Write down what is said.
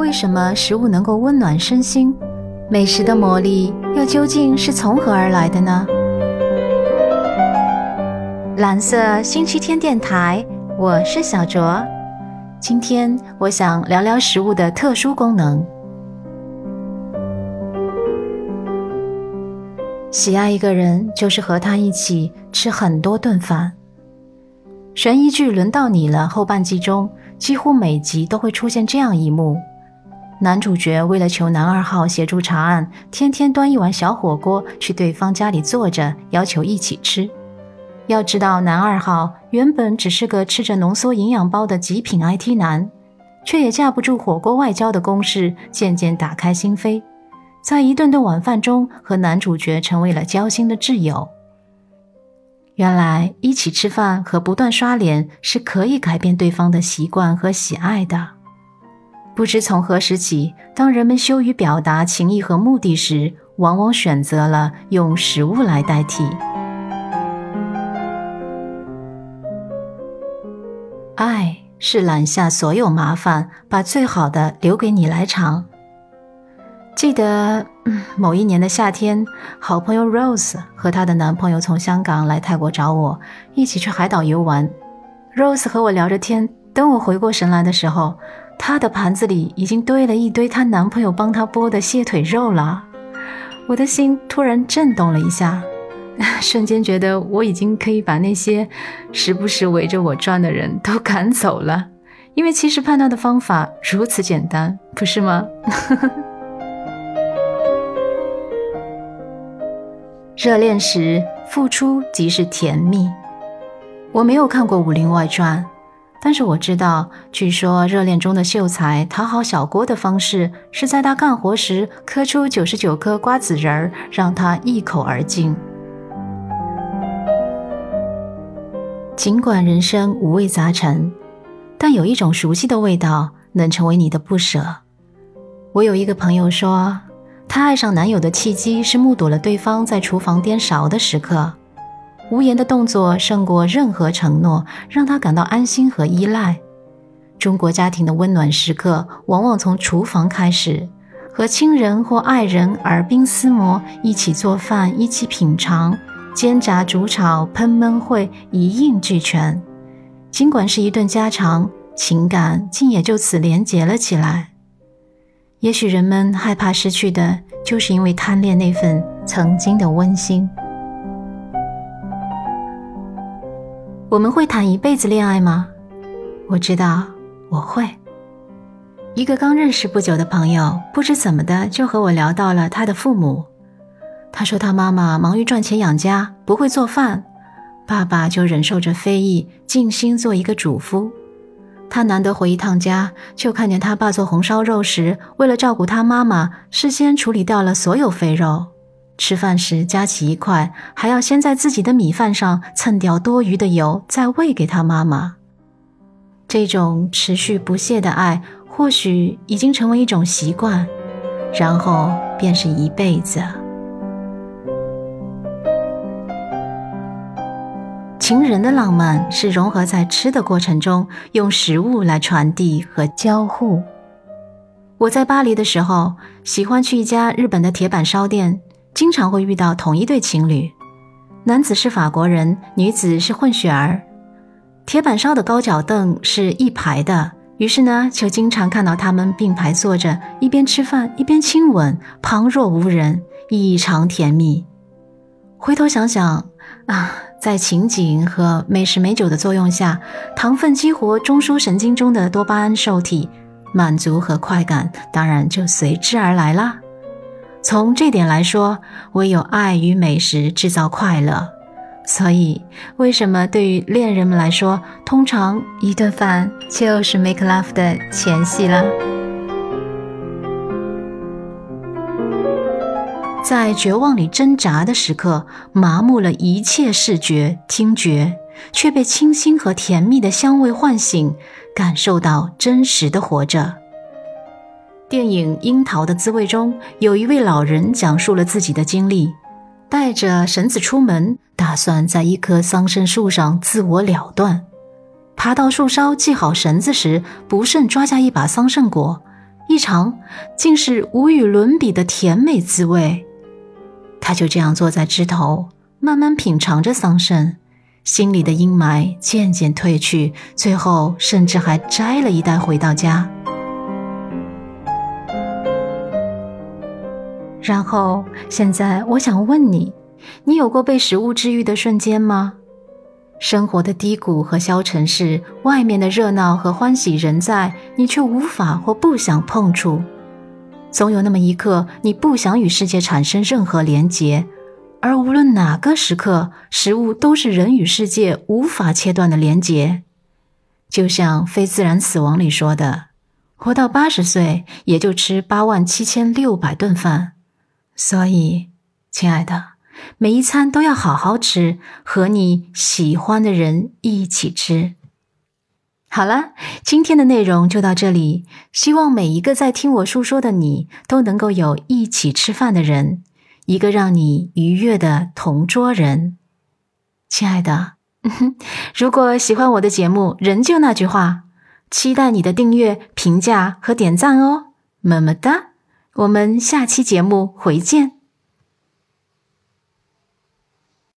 为什么食物能够温暖身心？美食的魔力又究竟是从何而来的呢？蓝色星期天电台，我是小卓。今天我想聊聊食物的特殊功能。喜爱一个人，就是和他一起吃很多顿饭。悬疑剧轮到你了，后半季中几乎每集都会出现这样一幕。男主角为了求男二号协助查案，天天端一碗小火锅去对方家里坐着，要求一起吃。要知道，男二号原本只是个吃着浓缩营养包的极品 IT 男，却也架不住火锅外交的攻势，渐渐打开心扉，在一顿顿晚饭中和男主角成为了交心的挚友。原来，一起吃饭和不断刷脸是可以改变对方的习惯和喜爱的。不知从何时起，当人们羞于表达情意和目的时，往往选择了用食物来代替。爱是揽下所有麻烦，把最好的留给你来尝。记得某一年的夏天，好朋友 Rose 和她的男朋友从香港来泰国找我，一起去海岛游玩。Rose 和我聊着天，等我回过神来的时候。她的盘子里已经堆了一堆她男朋友帮她剥的蟹腿肉了，我的心突然震动了一下，瞬间觉得我已经可以把那些时不时围着我转的人都赶走了，因为其实判断的方法如此简单，不是吗？热恋时付出即是甜蜜，我没有看过《武林外传》。但是我知道，据说热恋中的秀才讨好小郭的方式，是在他干活时磕出九十九颗瓜子仁儿，让他一口而尽。尽管人生五味杂陈，但有一种熟悉的味道能成为你的不舍。我有一个朋友说，她爱上男友的契机是目睹了对方在厨房颠勺的时刻。无言的动作胜过任何承诺，让他感到安心和依赖。中国家庭的温暖时刻往往从厨房开始，和亲人或爱人耳鬓厮磨，一起做饭，一起品尝，煎炸煮炒烹焖烩一应俱全。尽管是一顿家常，情感竟也就此连结了起来。也许人们害怕失去的，就是因为贪恋那份曾经的温馨。我们会谈一辈子恋爱吗？我知道我会。一个刚认识不久的朋友，不知怎么的就和我聊到了他的父母。他说他妈妈忙于赚钱养家，不会做饭，爸爸就忍受着非议，尽心做一个主夫。他难得回一趟家，就看见他爸做红烧肉时，为了照顾他妈妈，事先处理掉了所有肥肉。吃饭时夹起一块，还要先在自己的米饭上蹭掉多余的油，再喂给他妈妈。这种持续不懈的爱，或许已经成为一种习惯，然后便是一辈子。情人的浪漫是融合在吃的过程中，用食物来传递和交互。我在巴黎的时候，喜欢去一家日本的铁板烧店。经常会遇到同一对情侣，男子是法国人，女子是混血儿。铁板烧的高脚凳是一排的，于是呢，就经常看到他们并排坐着，一边吃饭一边亲吻，旁若无人，异常甜蜜。回头想想啊，在情景和美食美酒的作用下，糖分激活中枢神经中的多巴胺受体，满足和快感当然就随之而来啦。从这点来说，唯有爱与美食制造快乐。所以，为什么对于恋人们来说，通常一顿饭就是 make love 的前戏了？在绝望里挣扎的时刻，麻木了一切视觉、听觉，却被清新和甜蜜的香味唤醒，感受到真实的活着。电影《樱桃的滋味》中，有一位老人讲述了自己的经历：带着绳子出门，打算在一棵桑葚树上自我了断。爬到树梢系好绳子时，不慎抓下一把桑葚果，一尝，竟是无与伦比的甜美滋味。他就这样坐在枝头，慢慢品尝着桑葚，心里的阴霾渐渐褪去，最后甚至还摘了一袋回到家。然后，现在我想问你：你有过被食物治愈的瞬间吗？生活的低谷和消沉是外面的热闹和欢喜仍在，你却无法或不想碰触。总有那么一刻，你不想与世界产生任何连结，而无论哪个时刻，食物都是人与世界无法切断的连结。就像《非自然死亡》里说的：“活到八十岁，也就吃八万七千六百顿饭。”所以，亲爱的，每一餐都要好好吃，和你喜欢的人一起吃。好了，今天的内容就到这里。希望每一个在听我述说的你，都能够有一起吃饭的人，一个让你愉悦的同桌人。亲爱的，如果喜欢我的节目，仍旧那句话，期待你的订阅、评价和点赞哦，么么哒。我们下期节目回见。